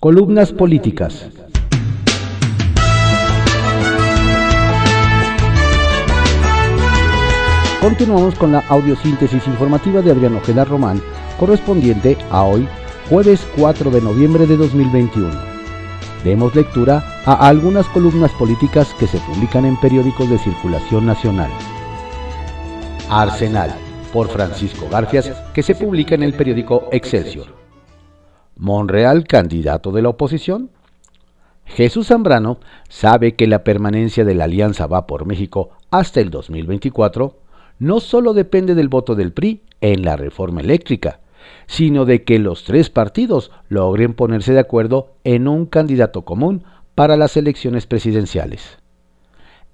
Columnas políticas. Continuamos con la audiosíntesis informativa de Adriano Ojeda Román, correspondiente a hoy, jueves 4 de noviembre de 2021. Demos lectura a algunas columnas políticas que se publican en periódicos de circulación nacional. Arsenal, por Francisco Garfias, que se publica en el periódico Excelsior. Monreal, candidato de la oposición. Jesús Zambrano sabe que la permanencia de la Alianza Va por México hasta el 2024 no solo depende del voto del PRI en la reforma eléctrica, sino de que los tres partidos logren ponerse de acuerdo en un candidato común para las elecciones presidenciales.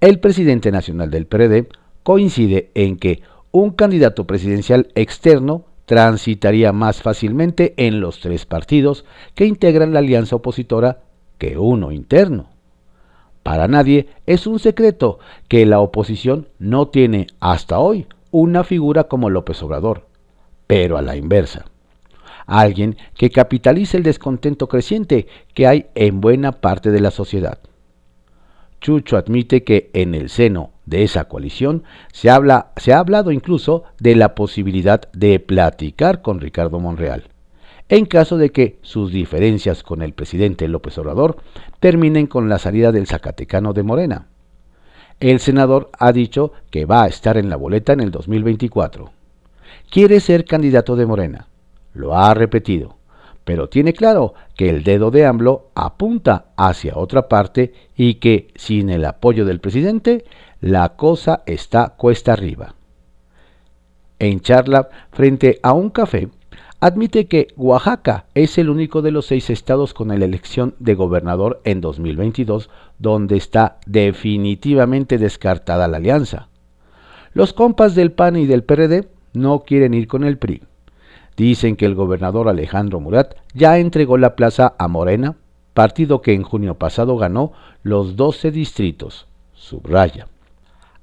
El presidente nacional del PRD coincide en que un candidato presidencial externo transitaría más fácilmente en los tres partidos que integran la alianza opositora que uno interno. Para nadie es un secreto que la oposición no tiene hasta hoy una figura como López Obrador, pero a la inversa. Alguien que capitalice el descontento creciente que hay en buena parte de la sociedad. Chucho admite que en el seno de esa coalición se, habla, se ha hablado incluso de la posibilidad de platicar con Ricardo Monreal en caso de que sus diferencias con el presidente López Obrador terminen con la salida del Zacatecano de Morena. El senador ha dicho que va a estar en la boleta en el 2024. Quiere ser candidato de Morena. Lo ha repetido, pero tiene claro que el dedo de AMLO apunta hacia otra parte y que sin el apoyo del presidente la cosa está cuesta arriba. En charla frente a un café, admite que Oaxaca es el único de los seis estados con la elección de gobernador en 2022 donde está definitivamente descartada la alianza. Los compas del PAN y del PRD no quieren ir con el PRI. Dicen que el gobernador Alejandro Murat ya entregó la plaza a Morena, partido que en junio pasado ganó los 12 distritos. Subraya.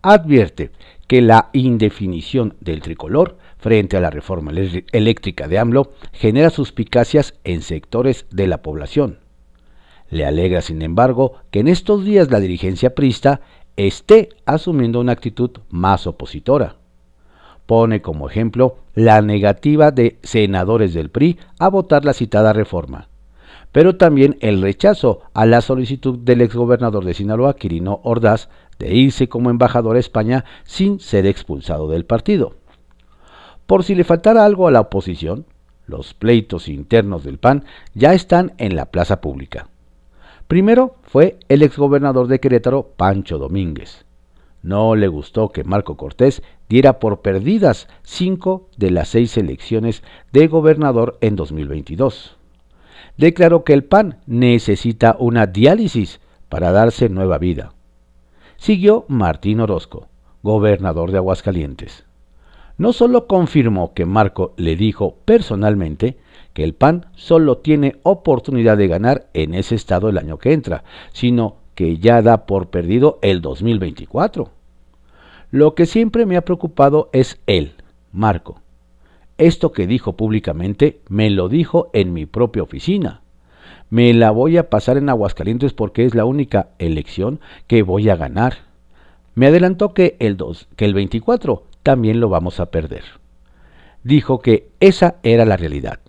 Advierte que la indefinición del tricolor frente a la reforma eléctrica de AMLO genera suspicacias en sectores de la población. Le alegra, sin embargo, que en estos días la dirigencia prista esté asumiendo una actitud más opositora. Pone como ejemplo la negativa de senadores del PRI a votar la citada reforma, pero también el rechazo a la solicitud del exgobernador de Sinaloa, Quirino Ordaz, de irse como embajador a España sin ser expulsado del partido. Por si le faltara algo a la oposición, los pleitos internos del PAN ya están en la plaza pública. Primero fue el exgobernador de Querétaro, Pancho Domínguez. No le gustó que Marco Cortés diera por perdidas cinco de las seis elecciones de gobernador en 2022. Declaró que el PAN necesita una diálisis para darse nueva vida. Siguió Martín Orozco, gobernador de Aguascalientes no solo confirmó que Marco le dijo personalmente que el PAN solo tiene oportunidad de ganar en ese estado el año que entra, sino que ya da por perdido el 2024. Lo que siempre me ha preocupado es él, Marco. Esto que dijo públicamente me lo dijo en mi propia oficina. Me la voy a pasar en Aguascalientes porque es la única elección que voy a ganar. Me adelantó que el, 2, que el 24 también lo vamos a perder. Dijo que esa era la realidad.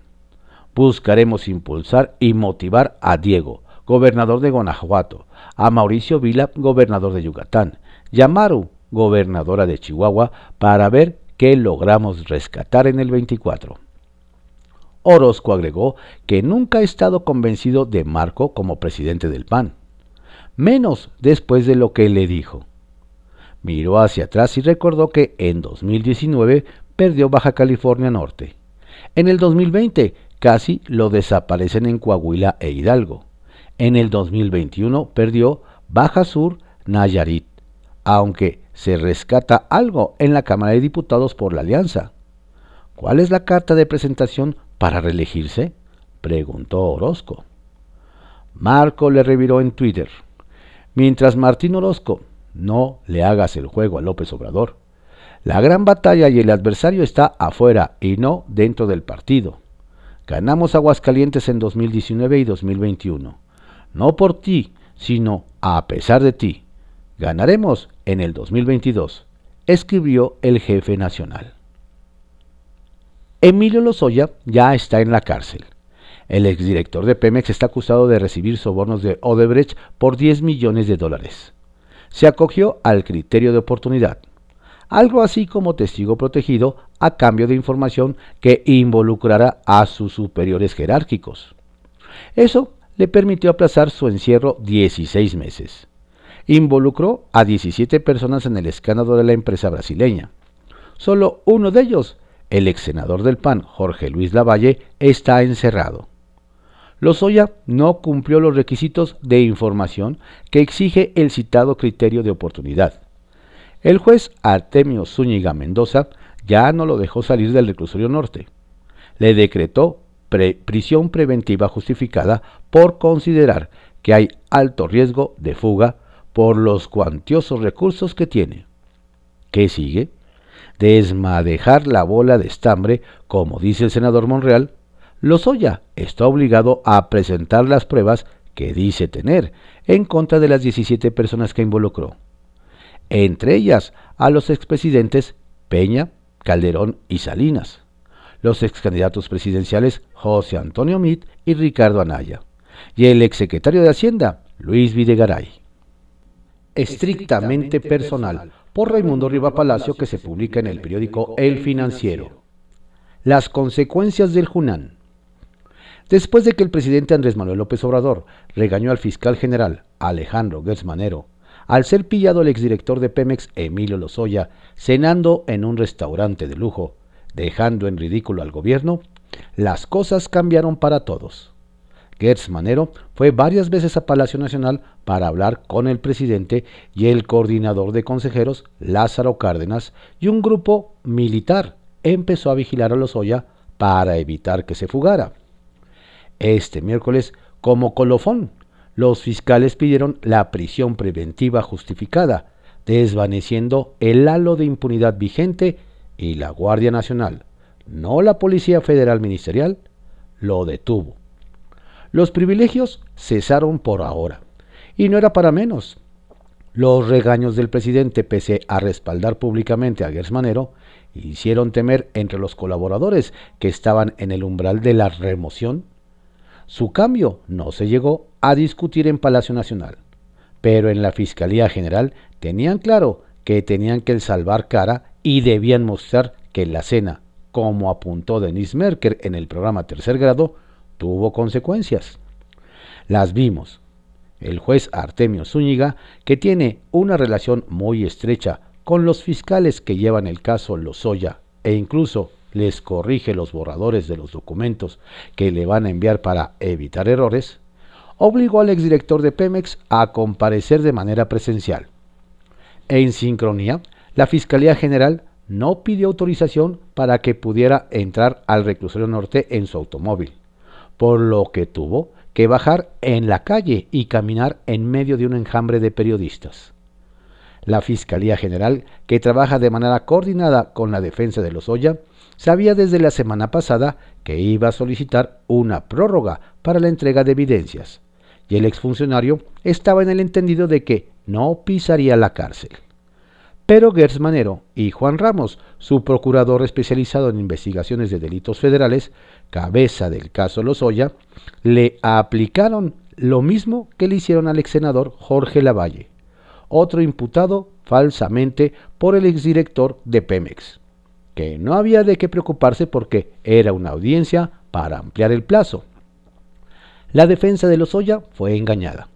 Buscaremos impulsar y motivar a Diego, gobernador de Guanajuato, a Mauricio Vila, gobernador de Yucatán, y a Maru, gobernadora de Chihuahua, para ver qué logramos rescatar en el 24. Orozco agregó que nunca ha estado convencido de Marco como presidente del PAN, menos después de lo que le dijo. Miró hacia atrás y recordó que en 2019 perdió Baja California Norte. En el 2020 casi lo desaparecen en Coahuila e Hidalgo. En el 2021 perdió Baja Sur Nayarit, aunque se rescata algo en la Cámara de Diputados por la alianza. ¿Cuál es la carta de presentación para reelegirse? preguntó Orozco. Marco le reviró en Twitter. Mientras Martín Orozco no le hagas el juego a López Obrador. La gran batalla y el adversario está afuera y no dentro del partido. ganamos Aguascalientes en 2019 y 2021. No por ti, sino a pesar de ti. Ganaremos en el 2022, escribió el jefe nacional. Emilio Lozoya ya está en la cárcel. El exdirector de Pemex está acusado de recibir sobornos de Odebrecht por 10 millones de dólares. Se acogió al criterio de oportunidad, algo así como testigo protegido a cambio de información que involucrara a sus superiores jerárquicos. Eso le permitió aplazar su encierro 16 meses. Involucró a 17 personas en el escándalo de la empresa brasileña. Solo uno de ellos el ex senador del PAN, Jorge Luis Lavalle, está encerrado. Lozoya no cumplió los requisitos de información que exige el citado criterio de oportunidad. El juez Artemio Zúñiga Mendoza ya no lo dejó salir del reclusorio norte. Le decretó prisión preventiva justificada por considerar que hay alto riesgo de fuga por los cuantiosos recursos que tiene. ¿Qué sigue? Desmadejar la bola de estambre, como dice el senador Monreal, Lozoya está obligado a presentar las pruebas que dice tener en contra de las 17 personas que involucró, entre ellas a los expresidentes Peña, Calderón y Salinas, los excandidatos presidenciales José Antonio Mit y Ricardo Anaya, y el exsecretario de Hacienda, Luis Videgaray. Estrictamente personal, por Raimundo Riva Palacio que se publica en el periódico El Financiero. Las consecuencias del Junán. Después de que el presidente Andrés Manuel López Obrador regañó al fiscal general Alejandro Gersmanero al ser pillado el exdirector de Pemex Emilio Lozoya cenando en un restaurante de lujo, dejando en ridículo al gobierno, las cosas cambiaron para todos. Gertz Manero fue varias veces a Palacio Nacional para hablar con el presidente y el coordinador de consejeros, Lázaro Cárdenas, y un grupo militar empezó a vigilar a Lozoya para evitar que se fugara. Este miércoles, como colofón, los fiscales pidieron la prisión preventiva justificada, desvaneciendo el halo de impunidad vigente y la Guardia Nacional, no la Policía Federal Ministerial, lo detuvo. Los privilegios cesaron por ahora. Y no era para menos. Los regaños del presidente, pese a respaldar públicamente a Gersmanero, hicieron temer entre los colaboradores que estaban en el umbral de la remoción. Su cambio no se llegó a discutir en Palacio Nacional, pero en la Fiscalía General tenían claro que tenían que salvar cara y debían mostrar que la cena, como apuntó Denise Merker en el programa Tercer Grado, tuvo consecuencias. Las vimos. El juez Artemio Zúñiga, que tiene una relación muy estrecha con los fiscales que llevan el caso Lozoya e incluso les corrige los borradores de los documentos que le van a enviar para evitar errores, obligó al exdirector de Pemex a comparecer de manera presencial. En sincronía, la Fiscalía General no pidió autorización para que pudiera entrar al reclusorio norte en su automóvil por lo que tuvo que bajar en la calle y caminar en medio de un enjambre de periodistas. La Fiscalía General, que trabaja de manera coordinada con la defensa de los Lozoya, sabía desde la semana pasada que iba a solicitar una prórroga para la entrega de evidencias, y el exfuncionario estaba en el entendido de que no pisaría la cárcel. Pero Gers Manero y Juan Ramos, su procurador especializado en investigaciones de delitos federales, cabeza del caso Lozoya, le aplicaron lo mismo que le hicieron al ex senador Jorge Lavalle, otro imputado falsamente por el exdirector de Pemex, que no había de qué preocuparse porque era una audiencia para ampliar el plazo. La defensa de Lozoya fue engañada.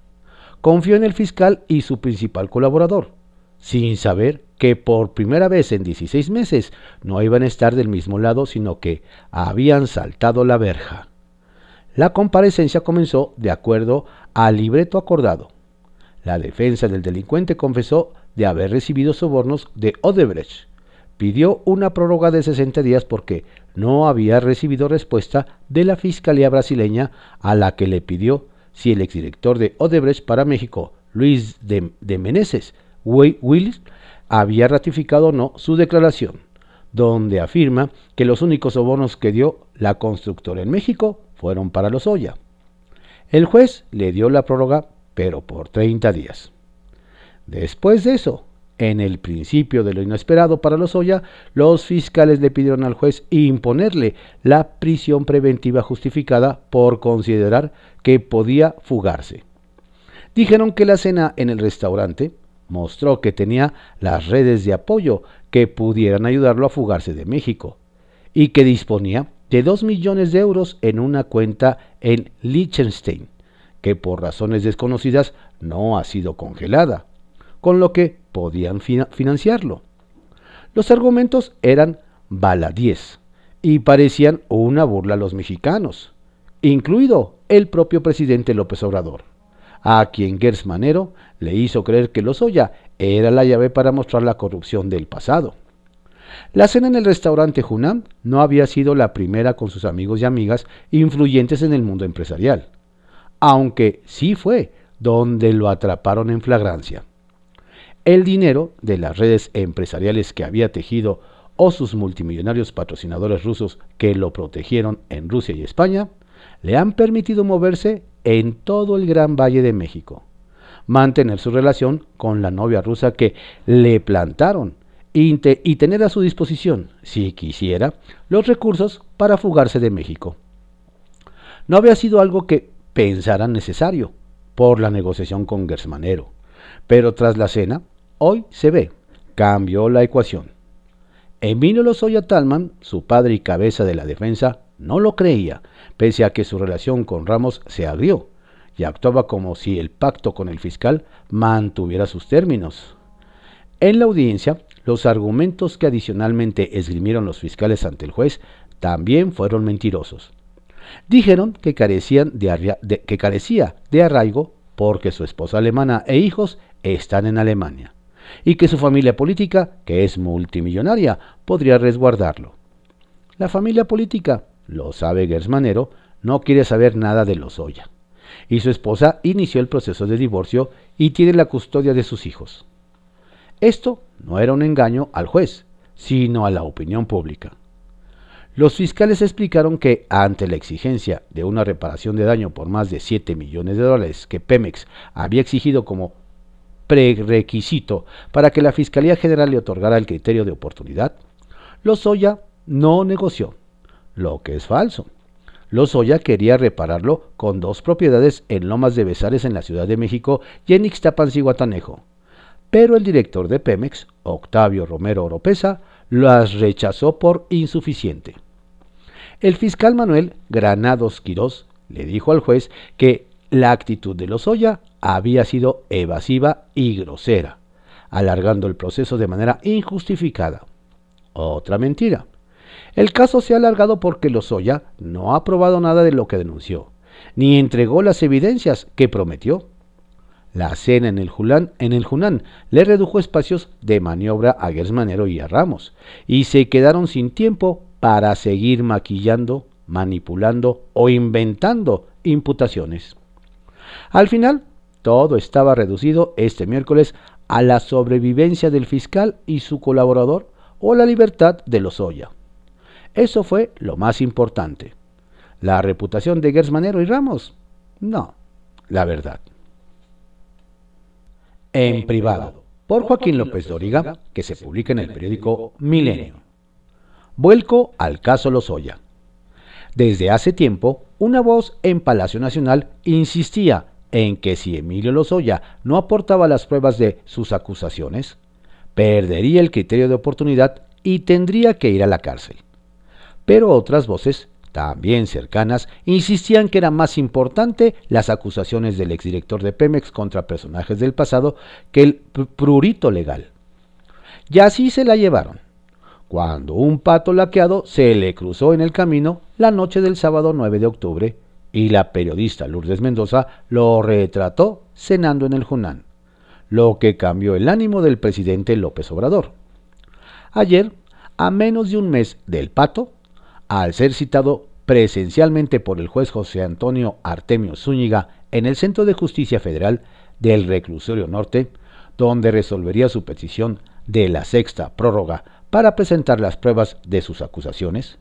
Confió en el fiscal y su principal colaborador, sin saber que por primera vez en 16 meses no iban a estar del mismo lado, sino que habían saltado la verja. La comparecencia comenzó de acuerdo al libreto acordado. La defensa del delincuente confesó de haber recibido sobornos de Odebrecht. Pidió una prórroga de 60 días porque no había recibido respuesta de la Fiscalía brasileña a la que le pidió si el exdirector de Odebrecht para México, Luis de, de Meneses Willis, había ratificado o no su declaración, donde afirma que los únicos sobornos que dio la constructora en México fueron para los Oya. El juez le dio la prórroga, pero por 30 días. Después de eso, en el principio de lo inesperado para los Oya, los fiscales le pidieron al juez imponerle la prisión preventiva justificada por considerar que podía fugarse. Dijeron que la cena en el restaurante mostró que tenía las redes de apoyo que pudieran ayudarlo a fugarse de México y que disponía de 2 millones de euros en una cuenta en Liechtenstein, que por razones desconocidas no ha sido congelada, con lo que podían financiarlo. Los argumentos eran baladíes y parecían una burla a los mexicanos, incluido el propio presidente López Obrador, a quien Gersmanero le hizo creer que Lozoya era la llave para mostrar la corrupción del pasado. La cena en el restaurante Junam no había sido la primera con sus amigos y amigas influyentes en el mundo empresarial, aunque sí fue donde lo atraparon en flagrancia. El dinero de las redes empresariales que había tejido o sus multimillonarios patrocinadores rusos que lo protegieron en Rusia y España, le han permitido moverse en todo el Gran Valle de México, mantener su relación con la novia rusa que le plantaron y, tener a su disposición, si quisiera, los recursos para fugarse de México. No había sido algo que pensaran necesario por la negociación con Gersmanero, pero tras la cena, hoy se ve, cambió la ecuación. Emilio Lozoya Talman, su padre y cabeza de la defensa, no lo creía, pese a que su relación con Ramos se agrió y actuaba como si el pacto con el fiscal mantuviera sus términos. En la audiencia, los argumentos que adicionalmente esgrimieron los fiscales ante el juez también fueron mentirosos. Dijeron que, carecían de, que carecía de arraigo porque su esposa alemana e hijos están en Alemania y que su familia política, que es multimillonaria, podría resguardarlo. La familia política, lo sabe Gersmanero, no quiere saber nada de Lozoya. Y su esposa inició el proceso de divorcio y tiene la custodia de sus hijos. Esto no era un engaño al juez, sino a la opinión pública. Los fiscales explicaron que ante la exigencia de una reparación de daño por más de 7 millones de dólares que Pemex había exigido como prerequisito para que la Fiscalía General le otorgara el criterio de oportunidad, Lozoya no negoció, lo que es falso. Lozoya quería repararlo con dos propiedades en Lomas de Besares en la Ciudad de México y en Ixtapanziguatanejo, pero el director de Pemex, Octavio Romero Oropesa, las rechazó por insuficiente. El fiscal Manuel Granados Quirós le dijo al juez que la actitud de Lozoya había sido evasiva y grosera, alargando el proceso de manera injustificada. Otra mentira. El caso se ha alargado porque Lozoya no ha probado nada de lo que denunció, ni entregó las evidencias que prometió. La cena en el, en el Junán le redujo espacios de maniobra a Gersmanero y a Ramos, y se quedaron sin tiempo para seguir maquillando, manipulando o inventando imputaciones. Al final, todo estaba reducido este miércoles a la sobrevivencia del fiscal y su colaborador o la libertad de Lozoya. Eso fue lo más importante. ¿La reputación de Gersmanero y Ramos? No, la verdad en privado, por Joaquín López Doriga, que se publica en el periódico Milenio. Vuelco al caso Lozoya. Desde hace tiempo, una voz en Palacio Nacional insistía en que si Emilio Lozoya no aportaba las pruebas de sus acusaciones, perdería el criterio de oportunidad y tendría que ir a la cárcel. Pero otras voces también cercanas, insistían que era más importante las acusaciones del exdirector de Pemex contra personajes del pasado que el prurito legal. Y así se la llevaron. Cuando un pato laqueado se le cruzó en el camino la noche del sábado 9 de octubre y la periodista Lourdes Mendoza lo retrató cenando en el Junán, lo que cambió el ánimo del presidente López Obrador. Ayer, a menos de un mes del pato, al ser citado presencialmente por el juez José Antonio Artemio Zúñiga en el Centro de Justicia Federal del Reclusorio Norte, donde resolvería su petición de la sexta prórroga para presentar las pruebas de sus acusaciones,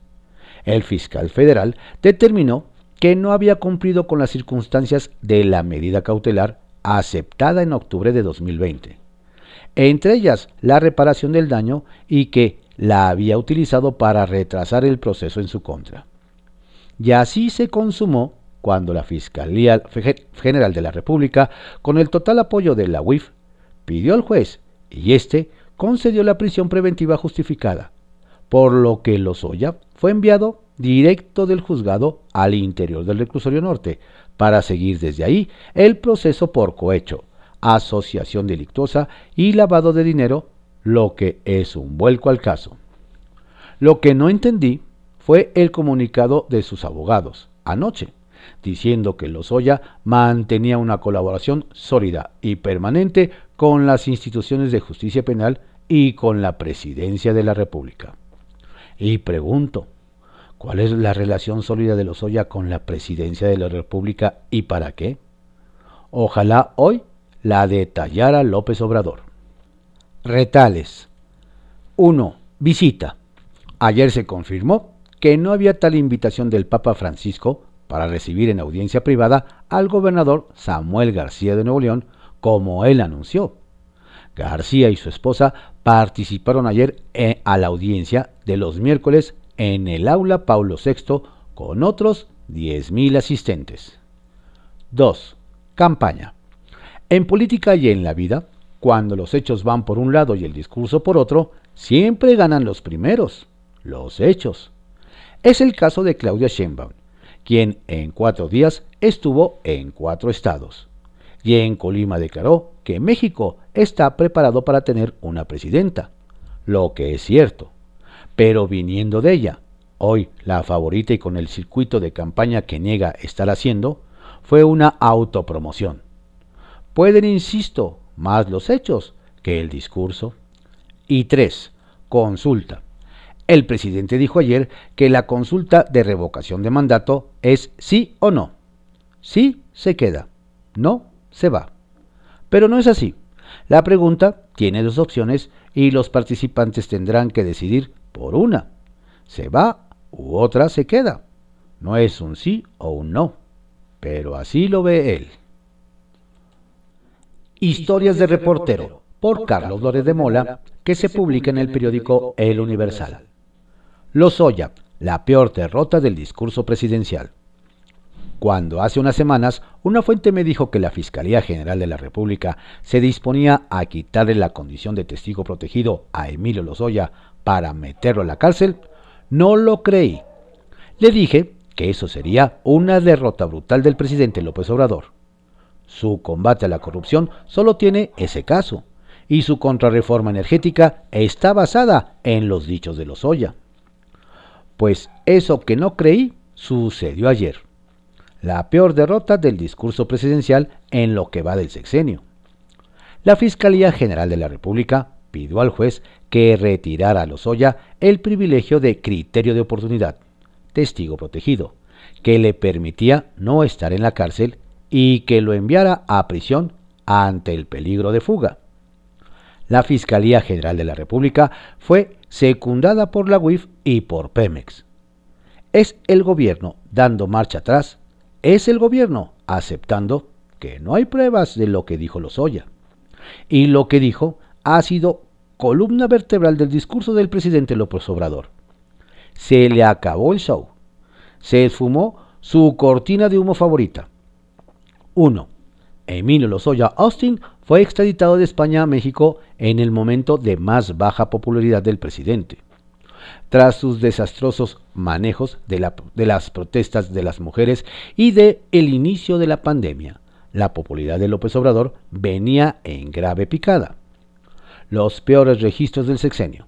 el fiscal federal determinó que no había cumplido con las circunstancias de la medida cautelar aceptada en octubre de 2020, entre ellas la reparación del daño y que la había utilizado para retrasar el proceso en su contra. Y así se consumó cuando la Fiscalía General de la República, con el total apoyo de la UIF, pidió al juez y éste concedió la prisión preventiva justificada, por lo que Lozoya fue enviado directo del juzgado al interior del reclusorio norte para seguir desde ahí el proceso por cohecho, asociación delictuosa y lavado de dinero, lo que es un vuelco al caso. Lo que no entendí fue el comunicado de sus abogados anoche, diciendo que Lozoya mantenía una colaboración sólida y permanente con las instituciones de justicia penal y con la presidencia de la República. Y pregunto, ¿cuál es la relación sólida de Lozoya con la presidencia de la República y para qué? Ojalá hoy la detallara López Obrador. Retales. 1. Visita. Ayer se confirmó que no había tal invitación del Papa Francisco para recibir en audiencia privada al gobernador Samuel García de Nuevo León, como él anunció. García y su esposa participaron ayer eh, a la audiencia de los miércoles en el aula Paulo VI con otros 10.000 asistentes. 2. Campaña. En política y en la vida, cuando los hechos van por un lado y el discurso por otro, siempre ganan los primeros, los hechos. Es el caso de Claudia Sheinbaum, quien en cuatro días estuvo en cuatro estados. Y en Colima declaró que México está preparado para tener una presidenta, lo que es cierto. Pero viniendo de ella, hoy la favorita y con el circuito de campaña que niega estar haciendo, fue una autopromoción. Pueden, insisto, más los hechos que el discurso. Y tres, consulta. El presidente dijo ayer que la consulta de revocación de mandato es sí o no. Sí se queda, no se va. Pero no es así. La pregunta tiene dos opciones y los participantes tendrán que decidir por una. Se va u otra se queda. No es un sí o un no, pero así lo ve él. Historias de reportero por Carlos Lórez de Mola, que se publica en el periódico El Universal. Lozoya, la peor derrota del discurso presidencial. Cuando hace unas semanas una fuente me dijo que la Fiscalía General de la República se disponía a quitarle la condición de testigo protegido a Emilio Lozoya para meterlo a la cárcel, no lo creí. Le dije que eso sería una derrota brutal del presidente López Obrador. Su combate a la corrupción solo tiene ese caso, y su contrarreforma energética está basada en los dichos de Lozoya. Pues eso que no creí sucedió ayer. La peor derrota del discurso presidencial en lo que va del sexenio. La Fiscalía General de la República pidió al juez que retirara a Lozoya el privilegio de criterio de oportunidad, testigo protegido, que le permitía no estar en la cárcel y que lo enviara a prisión ante el peligro de fuga. La Fiscalía General de la República fue secundada por la UIF y por Pemex. Es el gobierno dando marcha atrás, es el gobierno aceptando que no hay pruebas de lo que dijo Lozoya. Y lo que dijo ha sido columna vertebral del discurso del presidente López Obrador. Se le acabó el show. Se esfumó su cortina de humo favorita. 1. Emilio Lozoya Austin fue extraditado de España a México en el momento de más baja popularidad del presidente. Tras sus desastrosos manejos de, las protestas de las mujeres y de el inicio de la pandemia, la popularidad de López Obrador venía en grave picada. Los peores registros del sexenio.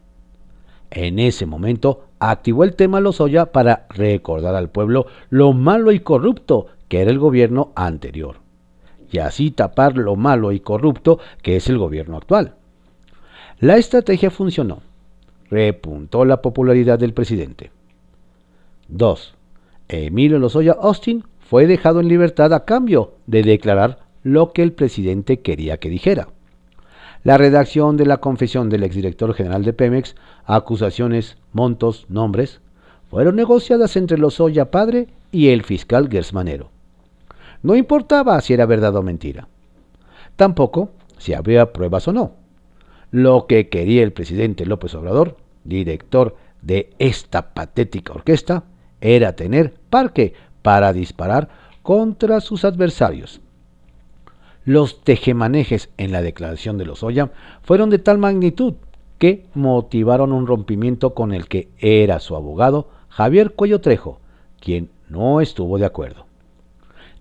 En ese momento activó el tema Lozoya para recordar al pueblo lo malo y corrupto que era el gobierno anterior y así tapar lo malo y corrupto que es el gobierno actual. La estrategia funcionó. Repuntó la popularidad del presidente. 2. Emilio Lozoya Austin fue dejado en libertad a cambio de declarar lo que el presidente quería que dijera. la redacción de la confesión del exdirector general de Pemex, acusaciones, montos, nombres, fueron negociadas entre Lozoya padre y el fiscal Gersmanero. No importaba si era verdad o mentira. Tampoco si había pruebas o no. Lo que quería el presidente López Obrador, director de esta patética orquesta, era tener parque para disparar contra sus adversarios. Los tejemanejes en la declaración de Lozoya fueron de tal magnitud que motivaron un rompimiento con el que era su abogado Javier Cuello Trejo, quien no estuvo de acuerdo.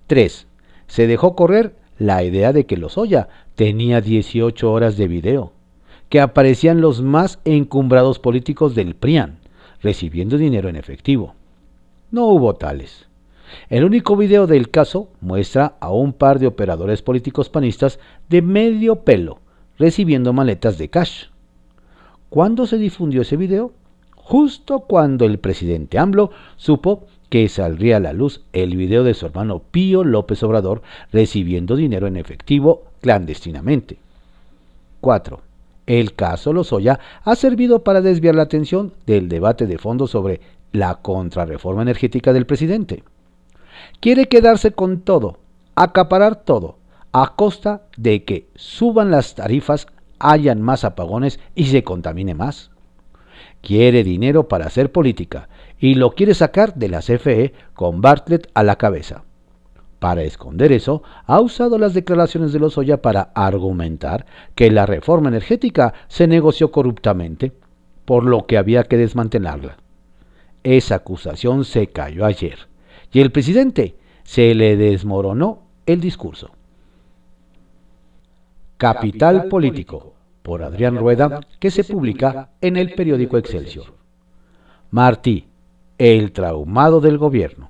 3. Se dejó correr la idea de que Lozoya tenía 18 horas de video, que aparecían los más encumbrados políticos del PRIAN, recibiendo dinero en efectivo. No hubo tales. El único video del caso muestra a un par de operadores políticos panistas de medio pelo recibiendo maletas de cash. ¿Cuándo se difundió ese video? Justo cuando el presidente AMLO supo que saldría a la luz el video de su hermano Pío López Obrador recibiendo dinero en efectivo clandestinamente. 4. El caso Lozoya ha servido para desviar la atención del debate de fondo sobre la contrarreforma energética del presidente. Quiere quedarse con todo, acaparar todo, a costa de que suban las tarifas, hayan más apagones y se contamine más. Quiere dinero para hacer política y lo quiere sacar de la CFE con Bartlett a la cabeza. Para esconder eso, ha usado las declaraciones de Lozoya para argumentar que la reforma energética se negoció corruptamente, por lo que había que desmantelarla. Esa acusación se cayó ayer y el presidente se le desmoronó el discurso. Capital Político, por Adrián Rueda, que se publica en el periódico Excelsior. Martí, el traumado del gobierno.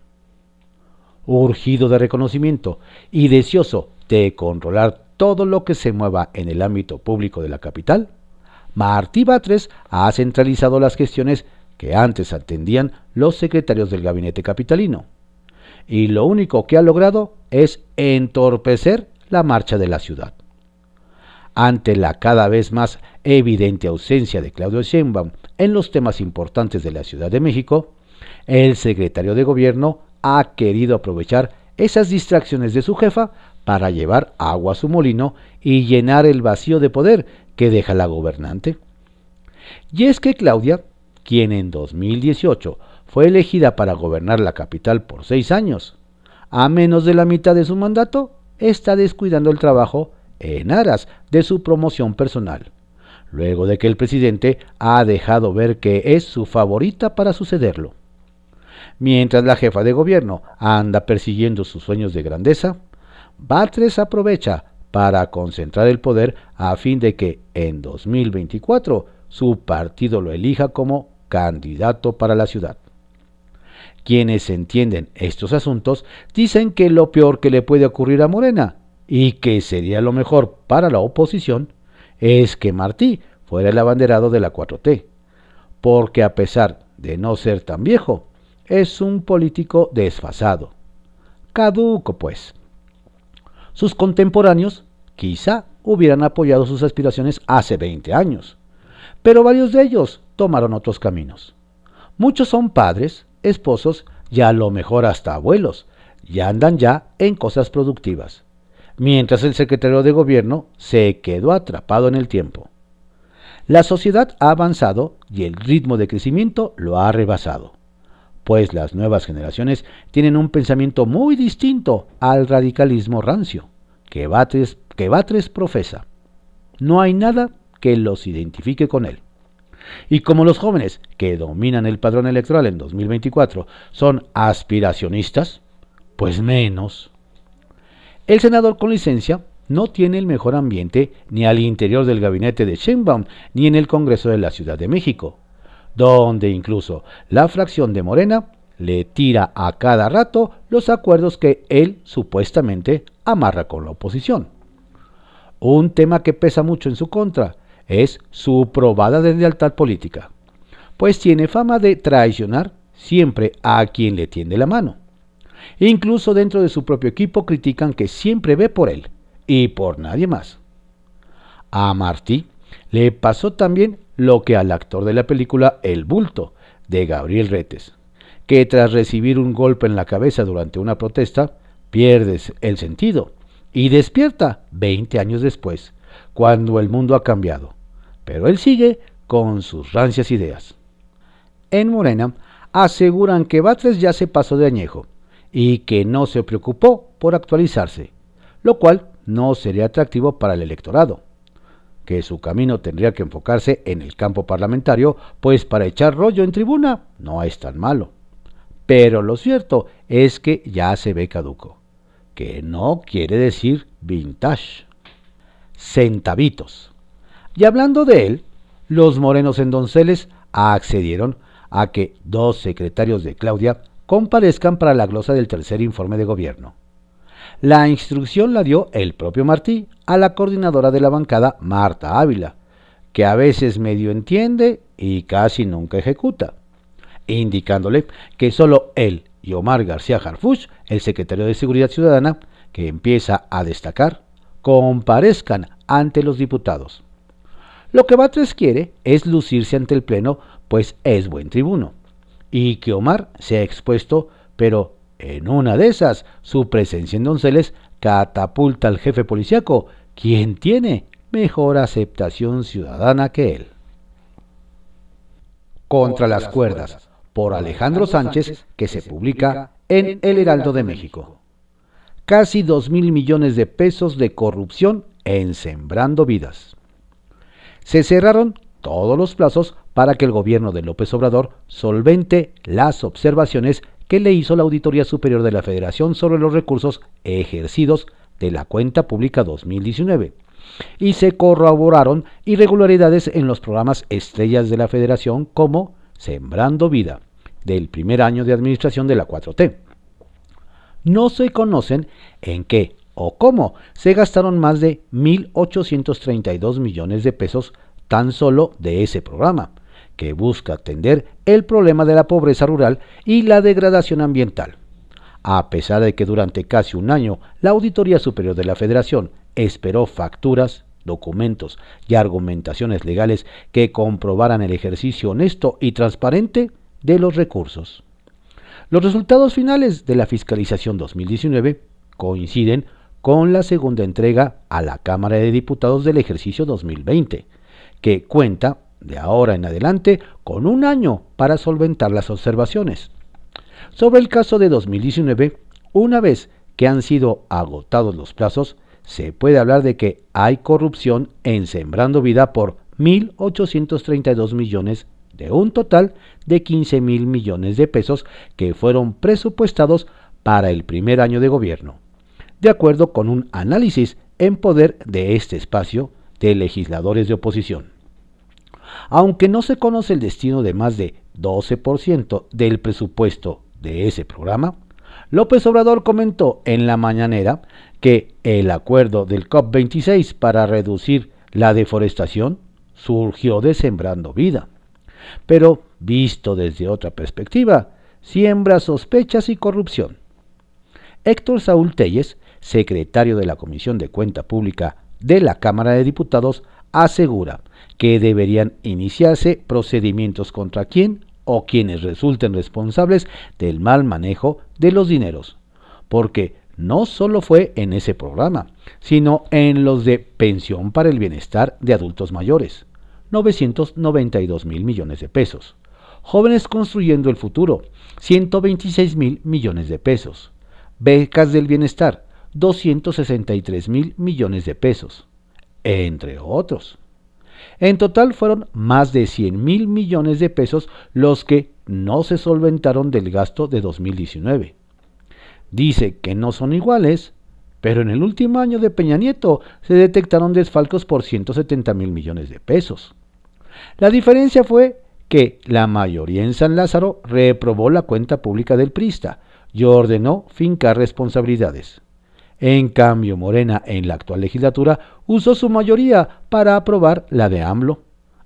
Urgido de reconocimiento y deseoso de controlar todo lo que se mueva en el ámbito público de la capital, Martí Batres ha centralizado las gestiones que antes atendían los secretarios del gabinete capitalino. Y lo único que ha logrado es entorpecer la marcha de la ciudad. Ante la cada vez más evidente ausencia de Claudio Sheinbaum en los temas importantes de la Ciudad de México, el secretario de gobierno ha querido aprovechar esas distracciones de su jefa para llevar agua a su molino y llenar el vacío de poder que deja la gobernante. Y es que Claudia quien en 2018 fue elegida para gobernar la capital por seis años, a menos de la mitad de su mandato, está descuidando el trabajo en aras de su promoción personal, luego de que el presidente ha dejado ver que es su favorita para sucederlo. Mientras la jefa de gobierno anda persiguiendo sus sueños de grandeza, Batres aprovecha para concentrar el poder a fin de que en 2024 su partido lo elija como candidato para la ciudad. Quienes entienden estos asuntos dicen que lo peor que le puede ocurrir a Morena y que sería lo mejor para la oposición es que Martí fuera el abanderado de la 4T, porque a pesar de no ser tan viejo, es un político desfasado. Caduco, pues. Sus contemporáneos quizá hubieran apoyado sus aspiraciones hace 20 años, pero varios de ellos tomaron otros caminos. Muchos son padres, esposos y a lo mejor hasta abuelos, y andan ya en cosas productivas, mientras el secretario de gobierno se quedó atrapado en el tiempo. La sociedad ha avanzado y el ritmo de crecimiento lo ha rebasado, pues las nuevas generaciones tienen un pensamiento muy distinto al radicalismo rancio que Batres, profesa. No hay nada que los identifique con él. Y como los jóvenes que dominan el padrón electoral en 2024 son aspiracionistas, pues menos. El senador con licencia no tiene el mejor ambiente ni al interior del gabinete de Sheinbaum ni en el Congreso de la Ciudad de México, donde incluso la fracción de Morena le tira a cada rato los acuerdos que él supuestamente amarra con la oposición. Un tema que pesa mucho en su contra es su probada deslealtad política, pues tiene fama de traicionar siempre a quien le tiende la mano. Incluso dentro de su propio equipo critican que siempre ve por él y por nadie más. A Martí le pasó también lo que al actor de la película El Bulto, de Gabriel Retes, que tras recibir un golpe en la cabeza durante una protesta, pierdes el sentido y despierta 20 años después, cuando el mundo ha cambiado. Pero él sigue con sus rancias ideas. En Morena aseguran que Batres ya se pasó de añejo y que no se preocupó por actualizarse, lo cual no sería atractivo para el electorado, que su camino tendría que enfocarse en el campo parlamentario, pues para echar rollo en tribuna no es tan malo. Pero lo cierto es que ya se ve caduco, que no quiere decir vintage. Centavitos. Y hablando de él, los morenos en Donceles accedieron a que dos secretarios de Claudia comparezcan para la glosa del tercer informe de gobierno. La instrucción la dio el propio Martí a la coordinadora de la bancada, Marta Ávila, que a veces medio entiende y casi nunca ejecuta, indicándole que solo él y Omar García Harfuch, el secretario de Seguridad Ciudadana, que empieza a destacar, comparezcan ante los diputados. Lo que Batres quiere es lucirse ante el Pleno, pues es buen tribuno, y que Omar sea expuesto, pero en una de esas, su presencia en Donceles catapulta al jefe policiaco, quien tiene mejor aceptación ciudadana que él. Contra las cuerdas, por Alejandro Sánchez, que se publica en El Heraldo de México. Casi dos mil millones de pesos de corrupción en Sembrando Vidas. Se cerraron todos los plazos para que el gobierno de López Obrador solvente las observaciones que le hizo la Auditoría Superior de la Federación sobre los recursos ejercidos de la cuenta pública 2019 y se corroboraron irregularidades en los programas estrellas de la Federación como Sembrando Vida, del primer año de administración de la 4T. No se conocen en qué o cómo se gastaron más de 1.832 millones de pesos tan solo de ese programa, que busca atender el problema de la pobreza rural y la degradación ambiental. A pesar de que durante casi un año la Auditoría Superior de la Federación esperó facturas, documentos y argumentaciones legales que comprobaran el ejercicio honesto y transparente de los recursos. Los resultados finales de la fiscalización 2019 coinciden con la segunda entrega a la Cámara de Diputados del ejercicio 2020, que cuenta de ahora en adelante con un año para solventar las observaciones. Sobre el caso de 2019, una vez que han sido agotados los plazos, se puede hablar de que hay corrupción en Sembrando Vida por 1.832 millones de un total de 15 mil millones de pesos que fueron presupuestados para el primer año de gobierno, de acuerdo con un análisis en poder de este espacio de legisladores de oposición. Aunque no se conoce el destino de más de 12% del presupuesto de ese programa, López Obrador comentó en la mañanera que el acuerdo del COP26 para reducir la deforestación surgió de Sembrando Vida. Pero, visto desde otra perspectiva, siembra sospechas y corrupción. Héctor Saúl Telles, secretario de la Comisión de Cuenta Pública de la Cámara de Diputados, asegura que deberían iniciarse procedimientos contra quien o quienes resulten responsables del mal manejo de los dineros, porque no solo fue en ese programa, sino en los de pensión para el bienestar de adultos mayores, 992 mil millones de pesos, jóvenes construyendo el futuro, 126 mil millones de pesos, becas del bienestar, 263 mil millones de pesos, entre otros. En total fueron más de 100 mil millones de pesos los que no se solventaron del gasto de 2019. Dice que no son iguales, pero en el último año de Peña Nieto se detectaron desfalcos por 170 mil millones de pesos. La diferencia fue que la mayoría en San Lázaro reprobó la cuenta pública del Prista y ordenó fincar responsabilidades. En cambio, Morena en la actual legislatura usó su mayoría para aprobar la de AMLO.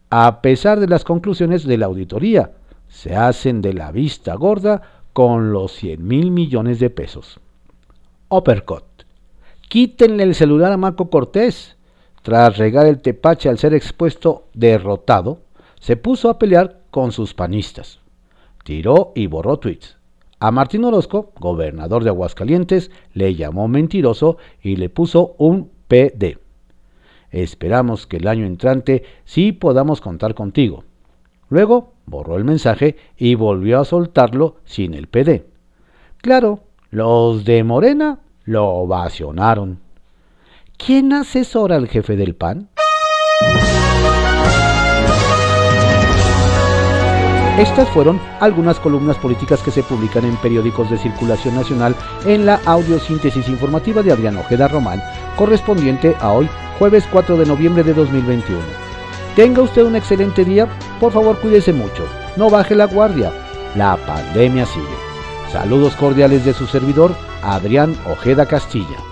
A pesar de las conclusiones de la auditoría, se hacen de la vista gorda con los 100 mil millones de pesos. Uppercut. Quítenle el celular a Marco Cortés. tras regar el tepache al ser expuesto derrotado, se puso a pelear con sus panistas. Tiró y borró tweets. A Martín Orozco, gobernador de Aguascalientes, le llamó mentiroso y le puso un PD. Esperamos que el año entrante sí podamos contar contigo. Luego borró el mensaje y volvió a soltarlo sin el PD. Claro, los de Morena lo ovacionaron. ¿Quién asesora al jefe del PAN? Estas fueron algunas columnas políticas que se publican en periódicos de circulación nacional en la audiosíntesis informativa de Adrián Ojeda Román, correspondiente a hoy, jueves 4 de noviembre de 2021. Tenga usted un excelente día, por favor cuídese mucho, no baje la guardia, la pandemia sigue. Saludos cordiales de su servidor, Adrián Ojeda Castilla.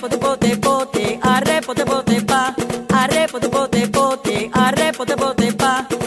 Había una chinita sentada en un café con sus dos